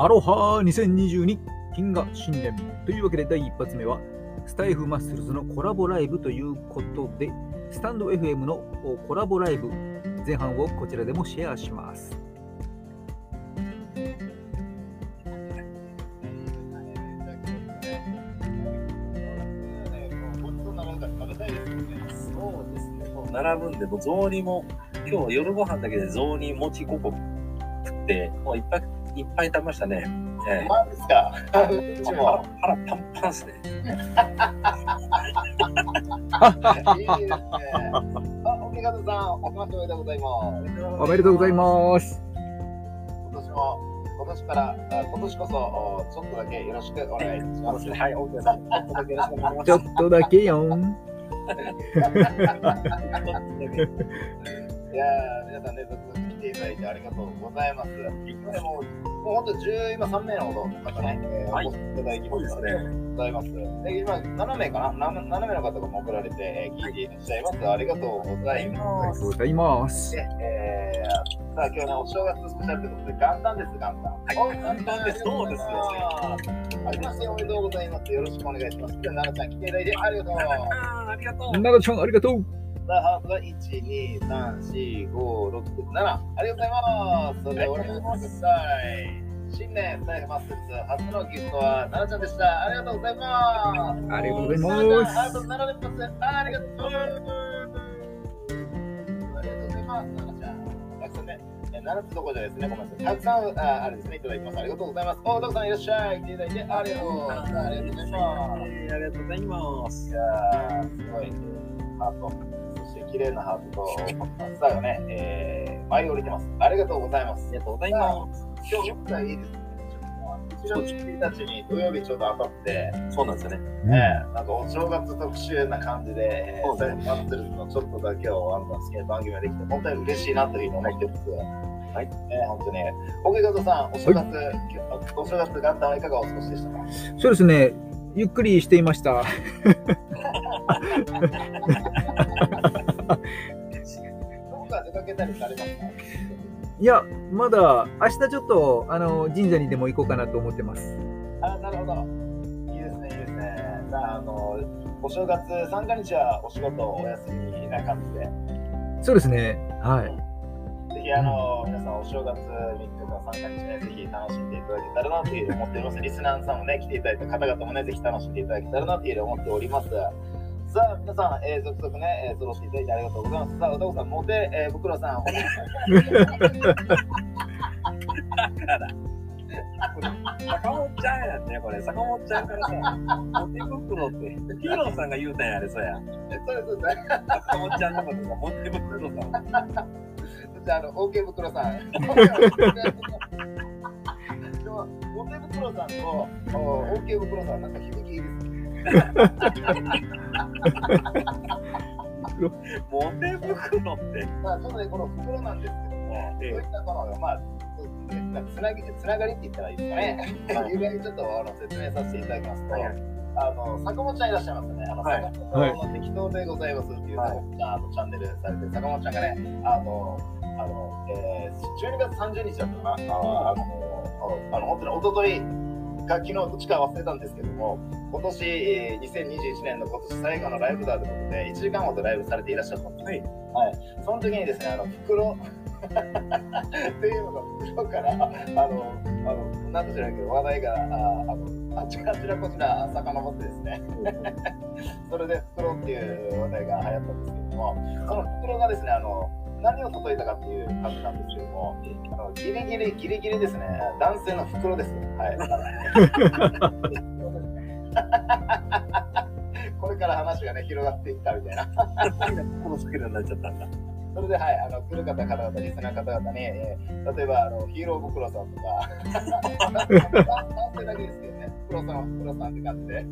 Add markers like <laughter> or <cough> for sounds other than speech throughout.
アロハ2022金河新年というわけで第一発目はスタイフマッスルズのコラボライブということでスタンド FM のコラボライブ前半をこちらでもシェアします。そうですね。並ぶんで、も雑煮も、今日は夜ご飯だけで雑煮餅5個食って、もういっぱいいっぱい食べましたね。ええマジですか？腹パンパンですね。いいですね。あ、おみがとさん、おめでとうございます。おめでとうございます。今年も、今年から、あ今年こそ、おちょっとだけよろしくお願いします。はい、オーケーさん。ちょっとだけよろしくお願いしますちょっとだけよん。<laughs> いやー、皆さんね、続々来ていただいてありがとうございます。でも、もう本当、10今3名のほどの方ね、えーはいお越しいただきましたでございます。で今、7名かな？7, 7名の方がも送られて、えー聞いていらっしゃいます。ありがとうございます。ありがとうございます。で、えー、さあ今日ね、お正月スペシャルということで、元旦です、元旦。はい元旦ですそうですよありましておめでとうございます。よろしくお願いします。じゃあ、奈々ちゃん来ていただいてありがとう。あーありがとう。奈々ちゃんありがとう。さあ、ハートが1、2、3、4、5、6、7。ありがとうございます。それでは、お願いします。新年、最後マッス初のギフトは奈々ちゃんでした。ありがとうございます。ありがとうございます。7連発。ありがとう。ありがとうございます。奈々ちゃん。たくさんね、え7つどころじゃないですね、ごめんなさい。たくさん、ああれですね、いただきます。ありがとうございます。お、たくさんいらっしゃい。いただいてありがとう。ありがとうございます。えーありがとうございますい。やー、すごい、ハート、綺麗なハートと、スターがね、えー、舞い降りてます。ありがとうございます。ありがとうございます。今日、僕がいいですね。1月1日に土曜日ちょうど当たって、そうなんですよね。うんえーなんかお正月特集な感じで、えー、そうですねマッスルズのちょっとだけをあんた好きな番組ができて、本当に嬉しいなというふうに思ってます。はい。えー、本当に。おけがとさん、お正月、お正月元旦はいかがお過ごしでしたか？そうですね。ゆっくりしていました。<laughs> <laughs> いや、まだ明日ちょっとあの神社にでも行こうかなと思ってます。あなるほど。いいですね、いいですね。さあ、あの、お正月三が日はお仕事お休みな感じで、そうですね。はい。ぜひ、あの、皆さんお正月3日か三が日ね、ぜひ楽しんでいただけたらなという思っております。リスナーさんもね、来ていただいた方々もね、ぜひ楽しんでいただけたらなという思っております。さあ、皆さん、えー、続々ね、えー、揃っていただいてありがとうございます。さあ、お父さん、モテ、えー、ブクロさん、だから、坂本ちゃんやんね、これ。坂本ちゃんからさ、モテ袋って、ヒーローさんが言うたんや、あれ、そうや。そうです、そうです。坂本ちゃんのことがモテ袋さん。<laughs> じゃあ、あの、OK 袋さん。<laughs> でも、モテ袋さんとお OK 袋さん、なんか響きいいですね。モテ袋って。まあ、ちょっとね、この袋なんですけども、ええそういったこの、まあ、ねつなぎつながりって言ったらいいですかね。はいいう具合にちょっとあの説明させていただきますと、はいあの坂本ちゃんいらっしゃいますよね。あのはい坂本の適当でございますっていう、はいあのチャンネルされてる坂本ちゃんがね、あの、あの、えー、12月30日だったかな。ああの、あの本当に一昨日か昨日どっちか忘れたんですけども、今年、えー、2021年の今年最後のライブだということで、1時間ほどライブされていらっしゃったんです。はい。はい。その時にですね、あの、袋 <laughs> っていうのが袋から、あの、あの、なんとないけど、話題が、ああの、あちらあちらこちら遡ってですね、<laughs> それで袋っていう話題が流行ったんですけども、その袋がですね、あの、何を例えたかっていう感じなんですけども、あのギリギリ、ギリギリですね、男性の袋です。はい。<laughs> これから話がね、広がっていったみたいな。このになっちゃったんだ。それで、はい、あの来る方、方々、リスナー方々に、えー例えばあのヒーロー袋さんとか、男性だけですけどね、袋さん、袋さんって感じで、<laughs>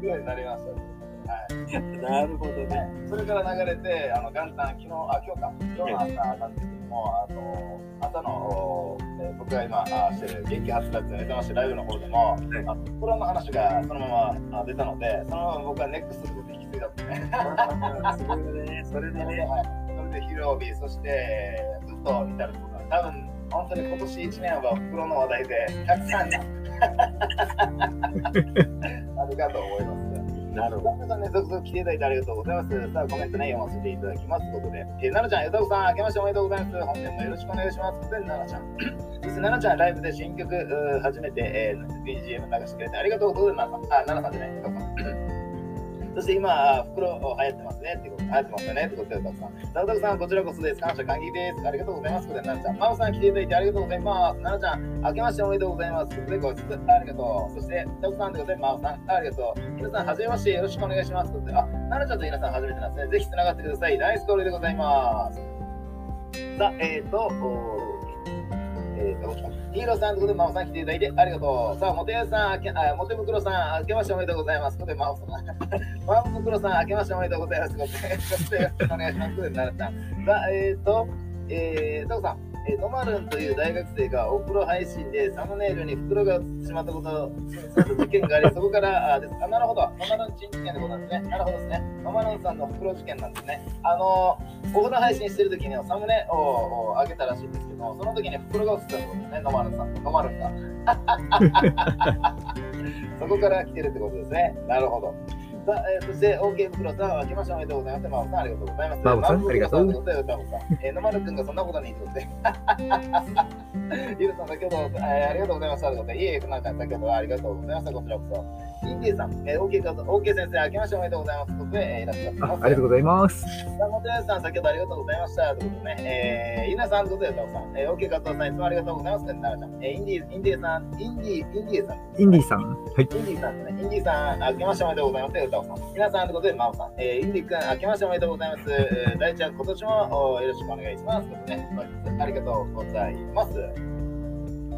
すごいなりました。はい、なるほどね。それから流れて、あの元旦、昨日、あ、今日か、今日の朝なんですけども、あの朝の、えー僕が今あしてる元気発達ネタましライブの方でも、いあ袋の話がそのままあ出たので、そのまま僕はネックスで引き継いだんですね。すごいよね。それでね。<laughs> はい、それでヒロビ、そしてずっと至るところ多分本当に今年1年は袋の話題でたくさん <laughs> あるかと思います。なるほど。さんね、続々来ていただいてありがとうございます。さあ、コメントね、読ませていただきます。ということで、えー、奈々ちゃん、ゆたこさん、明けましておめでとうございます。本年もよろしくお願いします。で、奈々ちゃん。そして、奈々ちゃん、ライブで新曲、初めて、えー、BGM 流してくれてありがとうございます。あ、奈々さんじゃない、ゆたこさん。そして今、袋流行ってますねってこと、流行ってますよねってことで、たくさん。たくさん、こちらこそです。感謝、感激です。ありがとうございます。これ、奈々ちゃん。まおさん、来ていただいてありがとうございます。奈々ちゃん、明けましておめでとうございます。ということで、ご質ありがとう。そして、たくさんということで、まおさん、ありがとう。皆さん、はじめまして。よろしくお願いします。ということで、あ、奈々ちゃんと皆さん、初めてなんですね。ぜひ、つながってください。ナイスコールでございます。さあ、えっ、ー、と、えー、ヒーローさんということで、まおさん来ていただいてありがとう。さあ、もてやさん、あけあもてぶくろさん、あけましておめでとうございます。ということで、まお <laughs> さん。まおぶくろさん、あけましておめでとうございます。ということで、そ <laughs> してよろしくお願いします。ということで、奈々ちゃん。さあ、えっ、ー、と、えー、タコさん。えー、ノマルンという大学生がお風呂配信でサムネイルに袋が映ってしまったこと事件があり、そこからあですあなるほど、ノマルン珍事件でございますね。なるほどですね。ノマルンさんの袋事件なんですね。あのー、お風呂配信してる時にサムネを上げたらしいんですけど、その時に袋が映ってたってことですね、ノマルンさん。ノマルンが。<laughs> <laughs> そこから来てるってことですね。なるほど。さあ、えー、そして、OK 袋さん、明けましておめでとうございます。マオさん、ありがとう。ございます。マオさん。ありがとうマオさんということで歌子さんえー、野丸くんがそんなことにいと <laughs> で。ゆるさん、先ほど、えー、ありがとうございました。ということで、いえ、ふなちゃん、先ほどはありがとうございました。こちらこそ。インディーさん、えー、OK か OK 先生、明けましておめでとうございます。ということで、えー、いらっしゃってあます。ありがとうございます。さん、先ほどありがとうございました。ということでね、えー、ゆなさんということで、歌子さん、えー、OK かさん、いつもありがとうございます。奈々ちゃん、えー、インディー、インディーさん、インディー、インディーさん。インディさん。はい。インディーさん。インディーさん、明けましておめでとうございます。歌子さん。皆さんということで、真央さん。えー、インディ君、明けましておめでとうございます。えー大ちゃん、今年もおよろしくお願いします。ということでね、本日ありがとうございます。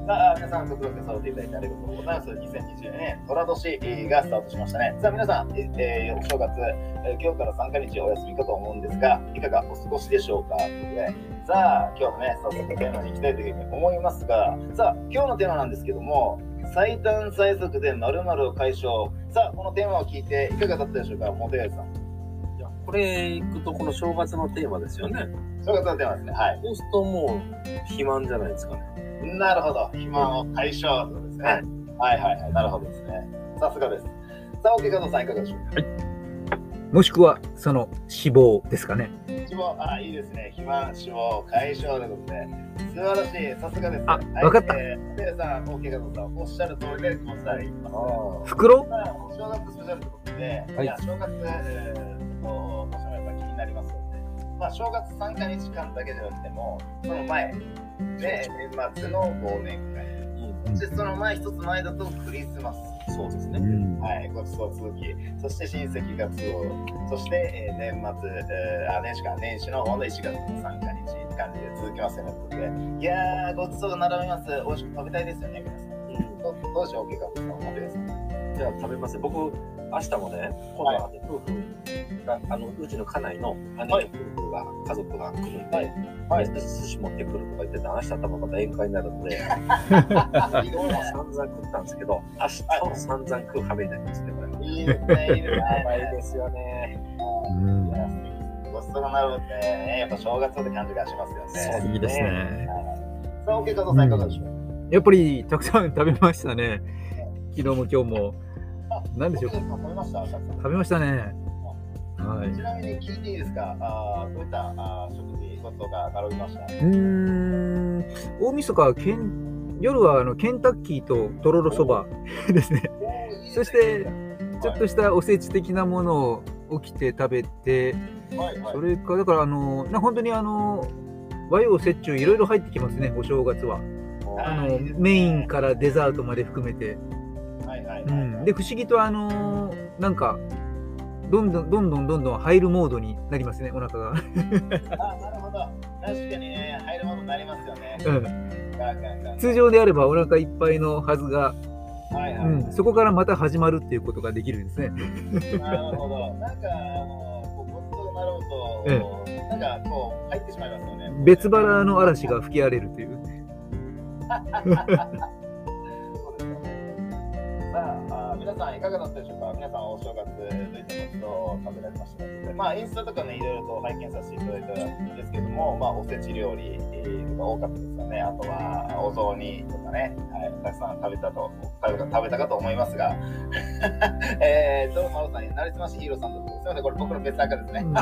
さあ、皆さん、続々揃っていただいてありがとうございます。2020年、寅年がスタートしましたね。さあ、皆さん、ええーお正月、えー今日から3日日お休みかと思うんですが、いかがお過ごしでしょうかということで、さあ、今日もね、早速テーマに行きたいというふうに思いますが、さあ、今日のテーマなんですけども、最短最速で〇〇を解消。さあ、このテーマを聞いていかがだったでしょうか、モテヤさん。いやこれ行くとこの正月のテーマですよね。正月のテーマですね。はい。そうするともう肥満じゃないですかね。なるほど。肥満を解消とですね。はいはいはいはい。なるほどですね。さすがです。さあ、OK、加藤さんいかがでしょうか？もしくは、その脂肪ですかね。脂肪、あ、いいですね。肥満、脂肪、解消ということで。素晴らしい。さすがです。あはいわかったえー、さん、OK、加藤さん、おっしゃる通りでございます。袋？まあ、お正月スペシャルということで、はいい、や正月、えー、とどうしてもやっぱ気になりますよね。まあ、正月3か日間だけじゃなくても、その前、で、年末の忘年会。そしてその前、一つ前だとクリスマス。そうですね。うん。はい、ごちそう続き、そして親戚が集う、そして、えー年末、えーあ、年始か、年始のほんの1月の3日日って感じで続きますよね。ということでいやー、ごちそうが並びます。美味しく食べたいですよね、皆さん。うんどどうしよう、おけかおけですか。じゃあ食べます僕、明日もね、今度は夫婦が、あのうちの家内の姉の夫婦が、家族が来るんで、はいはいで寿司持ってくるとか言ってて、明日多分また宴会になるので、<laughs> いい昨日は散々食ったんですけど、明日も散々食う羽目になりますね、これ。いいですね、いいですね。うまいですよね。うんいやごちそうがなるってね、やっぱ正月って感じがしますよね。いいですね。さあ、おけかとさんいかがでしょう？やっぱりたくさん食べましたね。昨日も今日も。あ何でしょう食べました？食べましたね。はい。ちなみに聞いていいですか？あーどういったあー食事、ごちそうが並びました？うーん。大晦日はけん夜はあのケンタッキーととろろそばですね。そしてちょっとしたおせち的なものを起きて食べて、はいはいそれかだからあのな本当にあの和洋折衷いろいろ入ってきますね。お正月は。あのねメインからデザートまで含めて。うん、で不思議とあのなんかどんどんどんどんどんどん入るモードになりますねお腹が、あなるほど。確かにね、入るものになりますよね。うん、通常であればお腹いっぱいのはずが、はいはい。うん、そこからまた始まるっていうことができるんですねなるほど。なんか、あの、こうごちそうなろうと、なんかこう、入ってしまいますよね。別腹の嵐が吹き荒れるという <laughs> 皆さんいかがだったでしょうか？皆さんお正月どういったことを食べられましたか？まあインスタとかねいろいろと拝見させていただいたんです。けどもまあおせち料理が多かったですかね。あとはお雑煮とかね、はい、たくさん食べたと食べた食べたかと思いますが。<laughs> えーとマロさんなりすましヒーローさんだとすみませんこれ僕の別赤ですね。も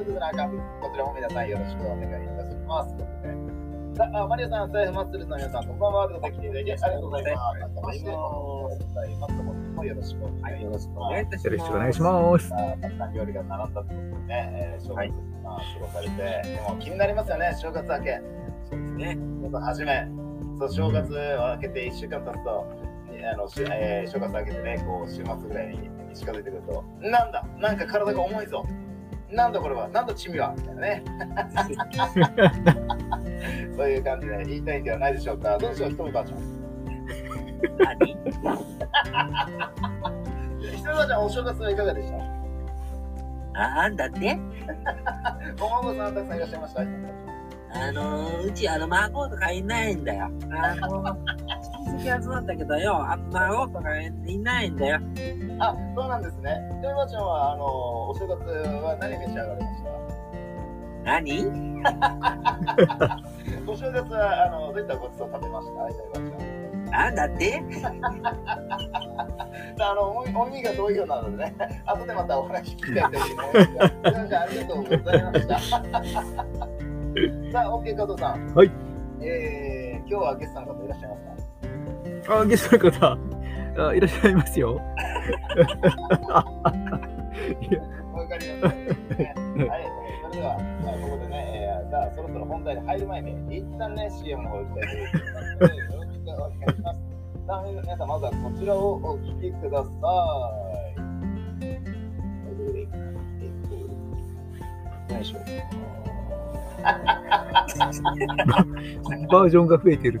う一つのアカウントこちらも皆さんよろしくお願いいたします。さあ、マリオさん、財布マッスルの皆さん、こんばんは。と来ていただきありがとうございます。もよろしくお願いします。よろしくお願いします。たくさん料理が並んだってことでね、えー、正月、まあ、過ごされて、でも気になりますよね、正月明け。そうですね。まず初め、そう正月を明けて1週間経つと、あのしえー正月明けてね、こう週末ぐらいに近づいてくると、なんだ、なんか体が重いぞ。なんだこれは、なんだチミはみたいなね。<laughs> <laughs> そういう感じで言いたいんではないでしょうか。どうでしょう、ひとみばあちゃん。何？<laughs> ひとみばあちゃん、お正月はいかがでした？なんだって？<laughs> お孫さんたくさんいらっしゃいました。あのー、うちあの孫とかいないんだよ。あのー、親戚集まったけどよ、あ孫とかいないんだよ。あ、そうなんですね。ひとみばあちゃんは、あの、お正月は何召し上がりました？何？月はあのどういったごちそう食べました。なんだって？あのおおみがどういうなのでね、後でまたお話聞きたいと思います。ありがとうございました。<laughs> さあ、OK、加藤さん。はい。えー、今日はゲストの方いらっしゃいますか？あ、ゲストの方、あいらっしゃいますよ。<laughs> いやわかりました、ね。はい、それでは、さあ、そろそろ本題に入る前に、一旦ね、CM の方行きたいと思いますので。よろしくお願いします。さあ、皆さん、まずはこちらをお聞きください。よいしょ。バージョンが増えてる。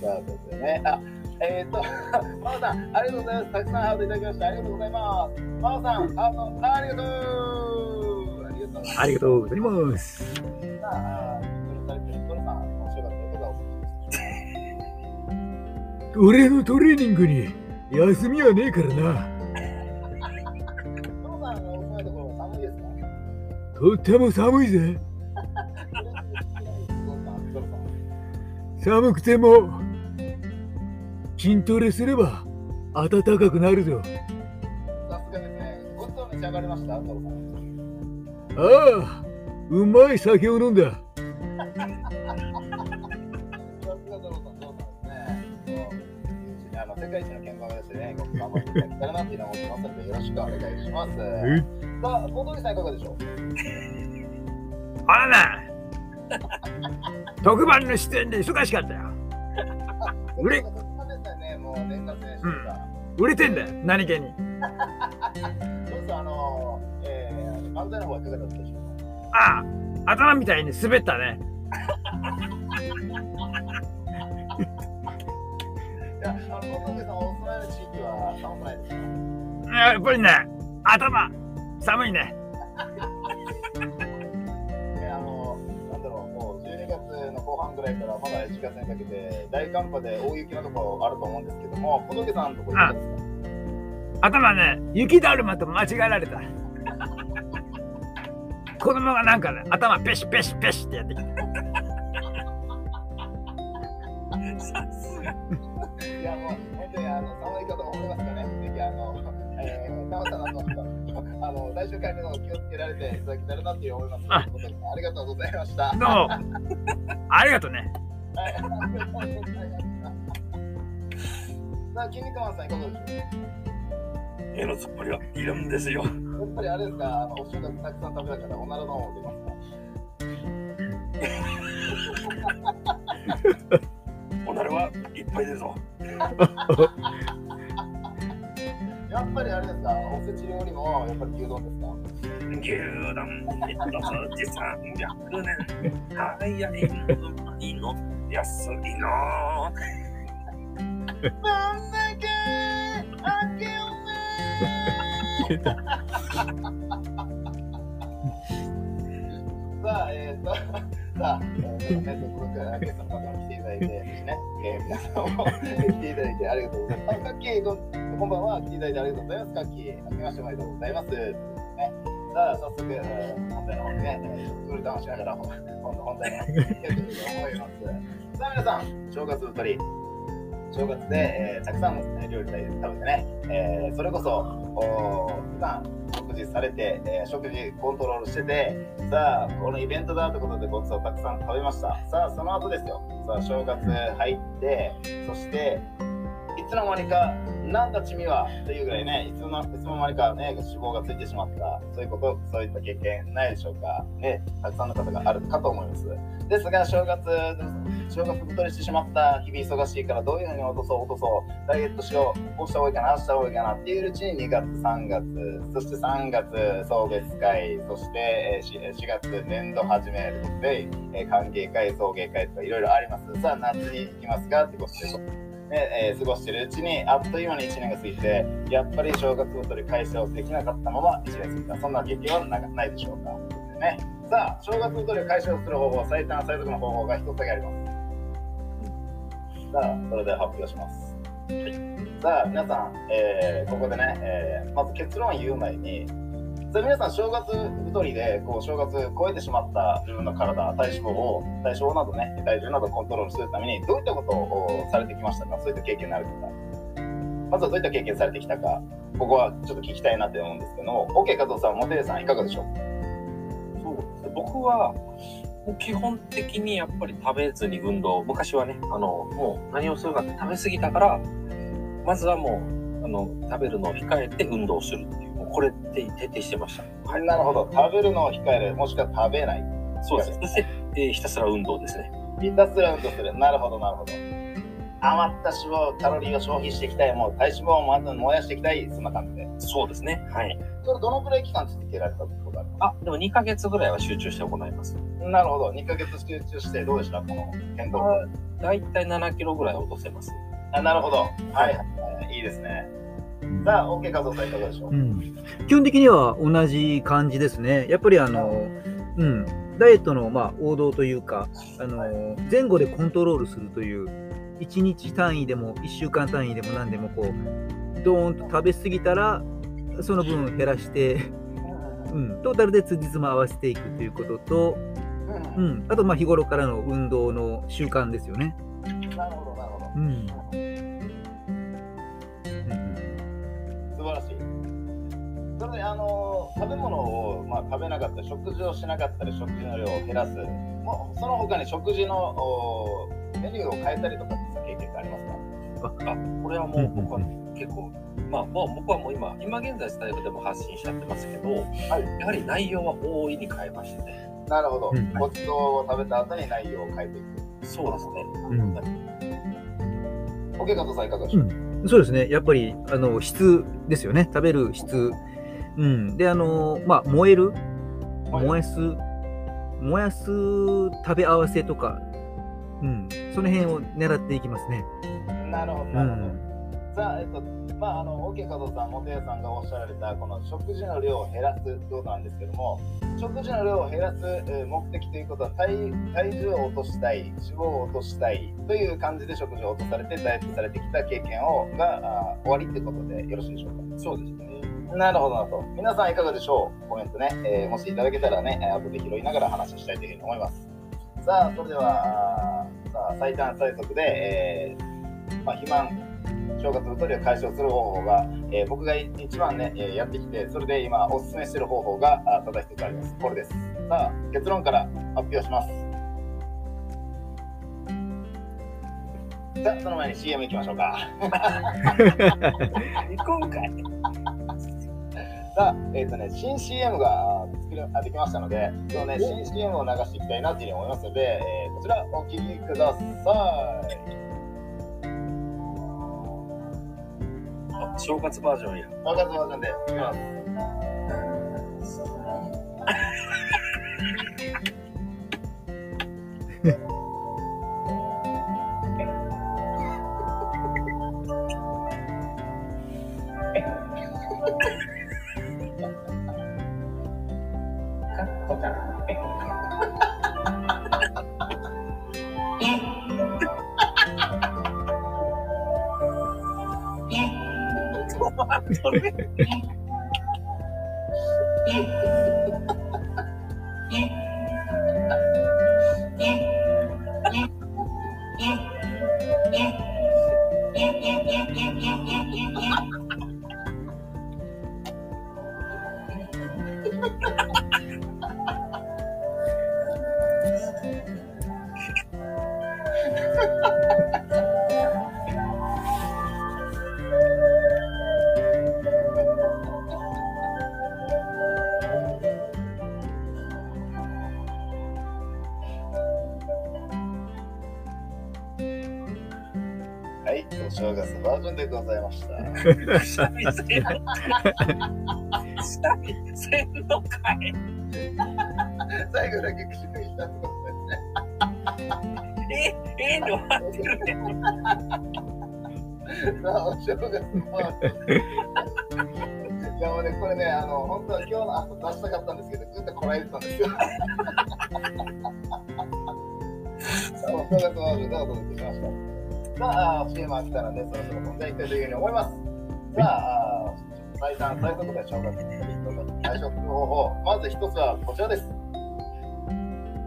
した。ということでね、あ、えっ、ー、と、<laughs> マオさん、ありがとうございます。たくさんハートいただきまして、ありがとうございます。マオさん、ハート、ありがとうありがとうございます。俺のトレーニングに休みはねえからな。とっても寒いぜ。<laughs> 寒くても筋トレすれば暖かくなるぞ。さすがですね。ごちそう召し上がりました。ああ、うまい酒を飲んだ。世界一の鍵盤を目指してね、頑張っていたなっていうのを思ってますので、よろしくお願いします。えさあ、小峠さんいかがでしょう？あらな特番の出演で忙しかったよ。<laughs> 売れ年。売れてんだよ、何気に。どうぞ、あの、えー、漫才の方はいかがだったでしょうかああ、頭みたいに滑ったね。いや、あの、小峠さん、お住まいの地域は寒くないですか？やっぱりね、頭、寒いね。の後半ぐらいからまだ1月にかけて大寒波で大雪のところあると思うんですけども、小峠さんのところ頭ね、雪だるまと間違えられた。<laughs> 子供がなんかね、頭ペシペシペシってやってきた。さすが。あの、来週会目の気をつけられていただけたらなって思います。あ。ありがとうございました。<laughs> どうも。ありがとうね。はい、ありがとうござい。さあ、筋肉マンさん、い。かがでしょ絵のつっぱりはい。るんですよ。うやっぱりあれですか、あのお正月たくさん食べたから、おならの方も出ますかおならはい。っぱい。出るぞ。やっぱりあれですか、おせち料理もやっぱり牛丼ですか？牛丼一つ300年。早いのうまいの安いの。<laughs> なんだけあけおめ <laughs> さあ、えー、と、さあ、えー、とね、続々ゲストの方も来ていただいて、ね、えー、皆さんも来ていただいてありがとうございます。あ、カッキー、こんこんばんは、来ていただいてありがとうございます。カッキー、明けましておめでとうございます。ね、さあ、早速、えー本題の方にね、えー、食ルダウンしながら、今度本題の方に行きたいと思います。さあ、皆さん、正月太り、正月で、えーたくさんのえ料理食べてね、えーそれこそお普段事されて、えー食事コントロールしててさあこのイベントだということでごちそうたくさん食べました。さあその後ですよ。さあ正月入ってそしていつの間にかなんだちみはというぐらいねいつのいつの間にかね脂肪がついてしまったそういうことそういった経験ないでしょうか。ねたくさんの方があるかと思います。ですが正月正月太りしてしまった日々忙しいからどういうふうに落とそう落とそうダイエットしようこうした方がいいかなあした方がいいかなっていううちに2月3月そして3月送別会そして4月年度始めるで歓迎会送迎会とかいろいろあります。さあ夏に行きますか？ってことで。ねえー過ごしてるうちにあっという間に1年が過ぎてやっぱり正月太り解消できなかったまま1年過ぎた。そんな経験はないでしょうか。ね。さあ正月太りを解消する方法最短最速の方法が一つだけあります。さあ、それでは発表します。はい。さあ、皆さん、えーここでね、えーまず結論を言う前に、さあ皆さん、正月太りで、こう正月超えてしまった自分の体、体脂肪を、体脂肪などね、体重などコントロールするために、どういったことをされてきましたか？そういった経験のある方。まずはどういった経験されてきたか、ここはちょっと聞きたいなって思うんですけど、OK、加藤さん、モテさん、いかがでしょう？そうです僕は基本的にやっぱり食べずに運動昔はねあのもう何をするかって食べ過ぎたからまずはもうあの食べるのを控えて運動するっていう。これって徹底してましたはいなるほど。食べるのを控える、もしくは食べない。そうですそして、<laughs> えーひたすら運動ですねひたすら運動する。なるほど、なるほど。余った脂肪、カロリーを消費していきたい。もう体脂肪をまず燃やしていきたい。そんな感じで。そうですねはいそれどのくらい期間続けられたことあるあでも2ヶ月ぐらいは集中して行いますなるほど。2ヶ月集中してどうでした？この変動。だいたい7キロぐらい落とせますあなるほど。はい、はい。いいですね。さあ、OK 加藤さんいかがでしょう、うん、基本的には同じ感じですね。やっぱりあの、うん、ダイエットのまあ王道というか、あの前後でコントロールするという、1日単位でも1週間単位でも何でもこう、ドーンと食べ過ぎたら、その分減らして、うん、トータルで辻褄合わせていくということと、うん。うん、あとまあ日頃からの運動の習慣ですよね。なるほど、なるほど。うん晴らしい。それで、あの、食べ物を、まあ、食べなかったり、食事をしなかったり、食事の量を減らす。もうその他に食事のおメニューを変えたりとかって経験ってありますか？あこれはもう僕は結構まあもう僕はもう今今現在スタイルでも発信しちゃってますけど、やはり内容は大いに変えましたね。なるほど。うん。ごちそうを食べた後に内容を変えていく。そうですね。うん。オケ加藤さんいかがでしょう、そうですね、やっぱりあの質ですよね、食べる質。うん、で、あの、まあ、燃える、はい。燃やす、燃やす？食べ合わせとか、うん、その辺を狙っていきますね。なるほど、うなるほど。ん、さあ、えっと、まあ、あの、オケ加藤さん、元谷さんがおっしゃられた、この食事の量を減らすということなんですけども、食事の量を減らすえー目的ということは体、体重を落としたい、脂肪を落としたいという感じで食事を落とされて、ダイエットされてきた経験をがあー終わりってことでよろしいでしょうか？そうですねなるほどなと。皆さんいかがでしょう？コメントね、えーもしいただけたらね、えー後で拾いながら話したいというふうに思います。さあ、それでは、さあ最短最速で、えーまあ、肥満、正月太りを解消する方法が、えー僕が一番ね、えーやってきて、それで今おすすめしている方法があただ一つあります。これです。さあ、結論から発表します。さあ、その前に CM 行きましょうか。<laughs> 今回。さあ、えっ、とね、新 CM があ作るあできましたので、そのね、新 CM を流していきたいなというふうに思いますので、えーこちらお聞きください。正月バージョンや。分かってますんで、いきます。<laughs> はい、三味線三味線の会最後だけ口にしたってことですね。え、ええの待ってるね。さあ、お正月バージョン。いやもうね、これね、あの、本当は今日の朝出したかったんですけど、ずっとこらえてたんですよ。さあ、お正月バージョンでお届けしました。さあ、CM が来たので、そろそろ本題いきたいというふうに思います。さあ、最短、最速で正月の人の対処する方法、まず一つはこちらです。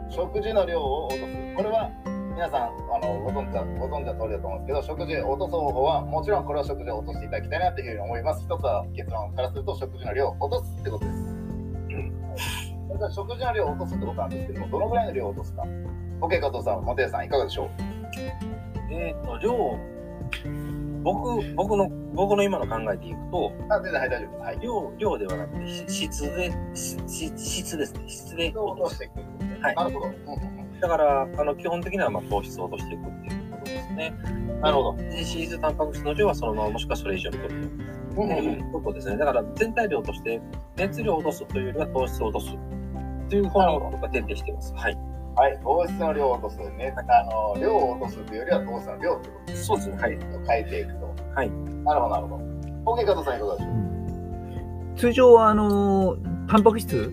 食事の量を落とす。これは皆さんあのご存知だご存知の通りだと思うんですけど、食事を落とす方法は、もちろんこれは食事を落としていただきたいなというふうに思います。一つは結論からすると、食事の量を落とすってことです。それから食事の量を落とすってことなんですけども、どのぐらいの量を落とすか。OK、加藤さん、モテさん、いかがでしょう？えっ、と、量、僕、僕の、僕の今の考えでいくと、あ、全然、はい、大丈夫です。はい。量、量ではなくて、し質で、質ですね。質で落としていく。はいなるほど。だから、あの、基本的には、まあ、糖質を落としていくっていうことですね。なるほど。で脂質、タンパク質の量はそのまま、もしくはそれ以上に取ると。いうことですね。だから、全体量として、熱量を落とすというよりは糖質を落とす。という方に僕は徹底しています。はい。はい、糖質の量を落とすね。あの、量を落とすというよりは糖質の量ってことです。そうですね。はい。変えていくと。はい。なるほど、なるほど。OK、加藤さん、いかがでしょう？通常はあのタンパク質、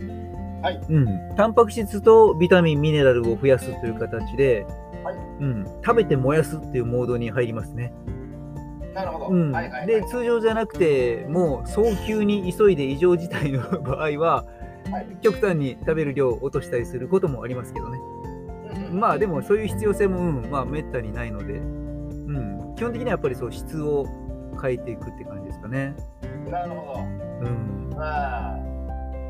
はいうん、タンパク質とビタミンミネラルを増やすという形で、はいうん、食べて燃やすっていうモードに入りますね、なるほど。うんはいはいはい。で通常じゃなくてもう早急に急いで異常事態の <laughs> 場合ははい極端に食べる量を落としたりすることもありますけどねまあでもそういう必要性も、うん、まあめったにないので、うん、基本的にはやっぱりそう質を変えていくって感じですかね。なるほうん。ど。まあ、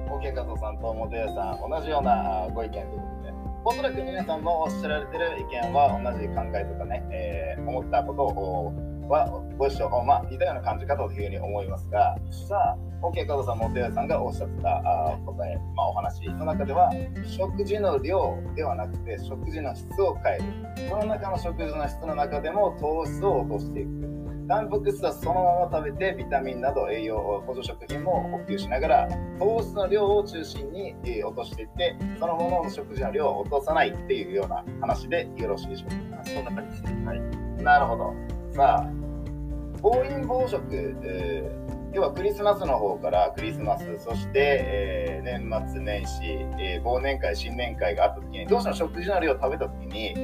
OK 加藤さんとモテヤさん、同じようなあご意見ということで、おそらく皆さんのおっしゃられてる意見は同じ考えとかね、えー思ったことをはご一緒、まあ、似たような感じかというふうに思いますが、さあ、OK 加藤さん、モテヤさんがおっしゃったあ答え、まあ、お話の中では、食事の量ではなくて、食事の質を変える。その中の食事の質の中でも糖質を落としていく。タンパク質はそのまま食べてビタミンなど栄養補助食品も補給しながら糖質の量を中心にえ落としていってそのものの食事の量を落とさないっていうような話でよろしいでしょうあそんな感じですね。はい。なるほどさあ暴飲暴食、えー要はクリスマスの方からクリスマスそして、えー年末年始、えー忘年会新年会があった時にどうしても食事の量を食べた時に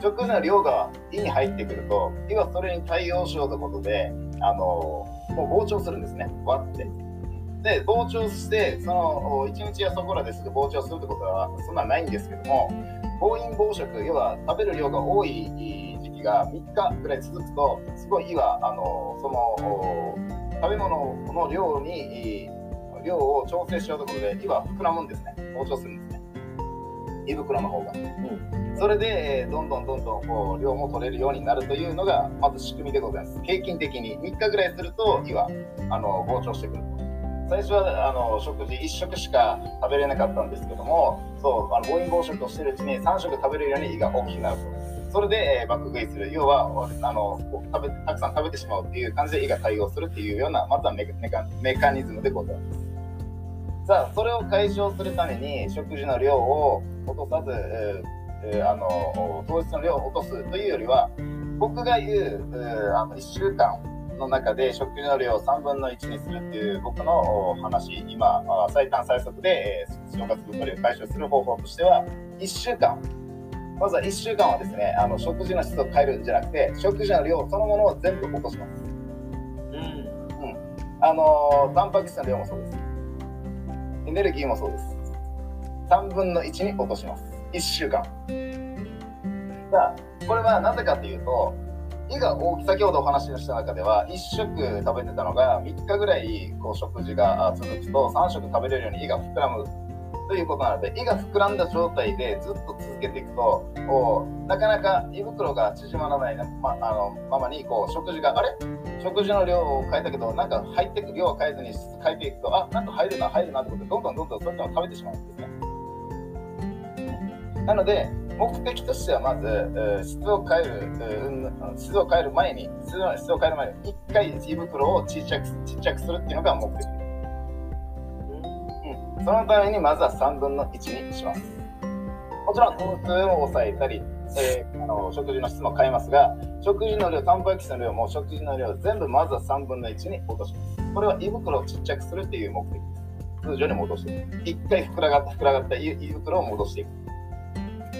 食事の量が胃に入ってくると胃はそれに対応しようということであのもう膨張するんですね。わって。で膨張してその1日やそこらですぐ膨張するってことはそんなないんですけども暴飲暴食要は食べる量が多い時期が3日ぐらい続くとすごい胃はあのその食べ物の量に量を調整しようということで胃は膨らむんですね膨張するんですね胃袋の方が。それで、えーどんどんどんどんこう量も取れるようになるというのが、まず仕組みでございます。平均的に3日ぐらいすると胃はあの膨張してくると。最初はあの食事1食しか食べれなかったんですけども、そうあの暴飲暴食をしているうちに3食食べれるように胃が大きくなると。それで、えー爆食いする。要はあの食べたくさん食べてしまうっていう感じで胃が対応するっていうような、まずはメカメカニズムでございます。さあ、それを解消するために食事の量を落とさず、えーえあの糖質の量を落とすというよりは、僕が言う、えーあの1週間の中で食事の量を3分の1にするっていう僕の話、今、最短最速で、えー、正月太りを解消する方法としては、1週間、まずは1週間はですね、あの食事の質を変えるんじゃなくて、食事の量そのものを全部落とします。うん。あのタンパク質の量もそうです。エネルギーもそうです。3分の1に落とします。1週間。さあ、これはなぜかというと、胃が大き先ほどお話しした中では、1食食べてたのが3日ぐらいこう食事があ続くと、3食食べれるように胃が膨らむということなので、胃が膨らんだ状態でずっと続けていくと、こうなかなか胃袋が縮まらないまあのままにこう食事が、あれ？食事の量を変えたけど、なんか入っていく量は変えずに質変えていくと、あなんか入るな、入るなってことで、どんどんどんどんそっちも食べてしまうんですね。なので、目的としてはまず、えー質を変える、うん質を変える前に、質を変える前に、1回胃袋を小さくちっちゃくするっていうのが目的。そのためにまずは3分の1にします。もちろん糖質を抑えたり、えーあの食事の質も変えますが、食事の量、タンパク質の量も食事の量全部まずは3分の1に落とします。これは胃袋をちっちゃくするっていう目的です。通常に戻していく。1回膨らがった膨らがった胃胃袋を戻していく。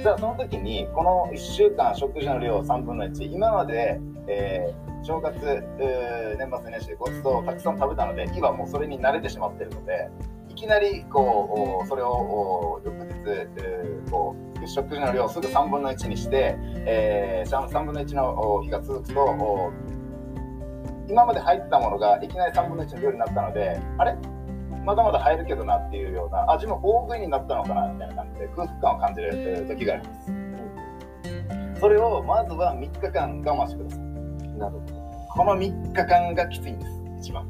じゃあその時にこの1週間食事の量3分の1今まで、えー正月、えー年末年始でごちそうをたくさん食べたので胃はもうそれに慣れてしまっているのできなりこうおそれをお翌日、えーこう食事の量をすぐ3分の1にして、えー、3分の1のお日が続くとお今まで入ってたものがいきなり3分の1の量になったのであれ？まだまだ入るけどなっていうような味も大食いになったのかなみたいな感じで空腹感を感じるえー時があります。それをまずは3日間我慢してください。なるほど。この3日間がきついんです、一番。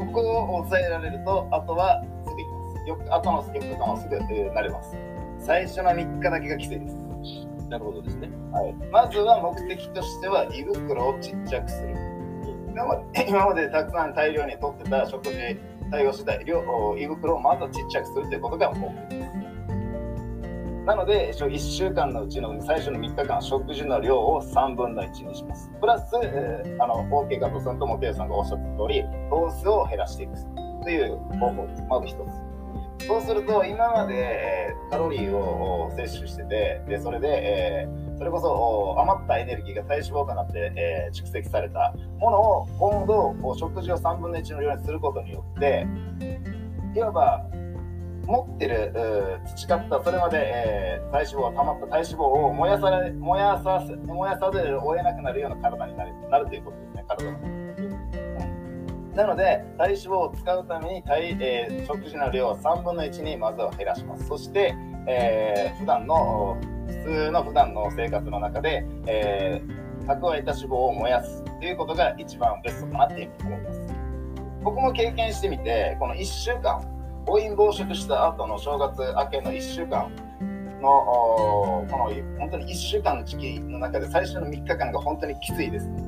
ここを抑えられると、あとはすぐいきます。よくあとの4日間はすぐ、えー慣れます。最初の3日だけがきついです。なるほどですね。はい、まずは目的としては胃袋をちっちゃくする。今まで <laughs> 今までたくさん大量に取ってた食事、対応した量胃袋をまずはちっちゃくするということが目的です。なので、1週間のうちの最初の3日間、食事の量を3分の1にします。プラス、えーあの、OK 加藤さんとモテさんがおっしゃった通り、糖質を減らしていくという方法です。まず一つ。そうすると、今までカロリーを摂取してて、でそれで、えーそれこそ余ったエネルギーが体脂肪となって、えー蓄積されたものを今度、食事を3分の1の量にすることによって、いわば持ってる培ったそれまで、えー体脂肪が溜まった体脂肪を燃やされ燃やさせ燃やさざるを得なくなるような体になるなるということですね、体の。なので、体脂肪を使うために体、えー食事の量を3分の1にまずは減らします。そして、えー普段の普通の普段の生活の中で、えー蓄えた脂肪を燃やすということが一番ベストかなっていうふうに思います。僕も経験してみて、この1週間、暴飲暴食した後の正月明けの1週間の、この本当に1週間の時期の中で最初の3日間が本当にきついですね。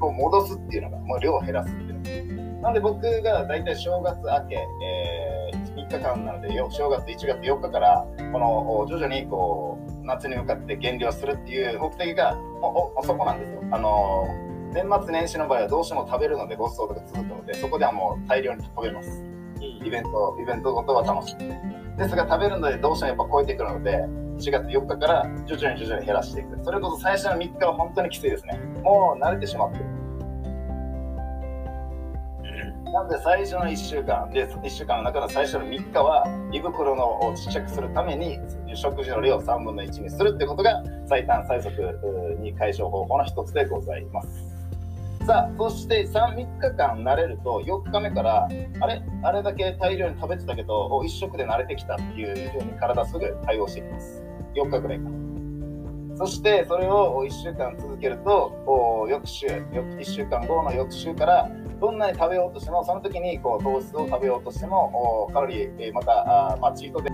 こう戻すっていうのが、もう量を減らすっていうのが。なんで僕が大体正月明け、えー3日間なので、正月1月4日から、この徐々にこう夏に向かって減量するっていう目的が、もうおそこなんですよ。あの年末年始の場合はどうしても食べるのでごちそうとか続くので、そこではもう大量に食べます。イベント、イベントごとは楽しい。ですが食べるのでどうしてもやっぱ超えてくるので、1月4日から徐々に徐々に減らしていく。それこそ最初の3日は本当にきついですね。もう慣れてしまってる。なので最初の1週間で、1週間の中の最初の3日は、胃袋のをちっちゃくするために、食事の量を3分の1にするってことが、最短最速に解消方法の一つでございます。さあ、そして3、3日間慣れると、4日目から、あれ？あれだけ大量に食べてたけど、1食で慣れてきたっていうふうに体すぐ対応してきます。4日ぐらいから。そして、それを1週間続けると、翌週、翌1週間後の翌週から、どんなに食べようとしても、その時にこう糖質を食べようとしても、カロリー、また、まあ、チートで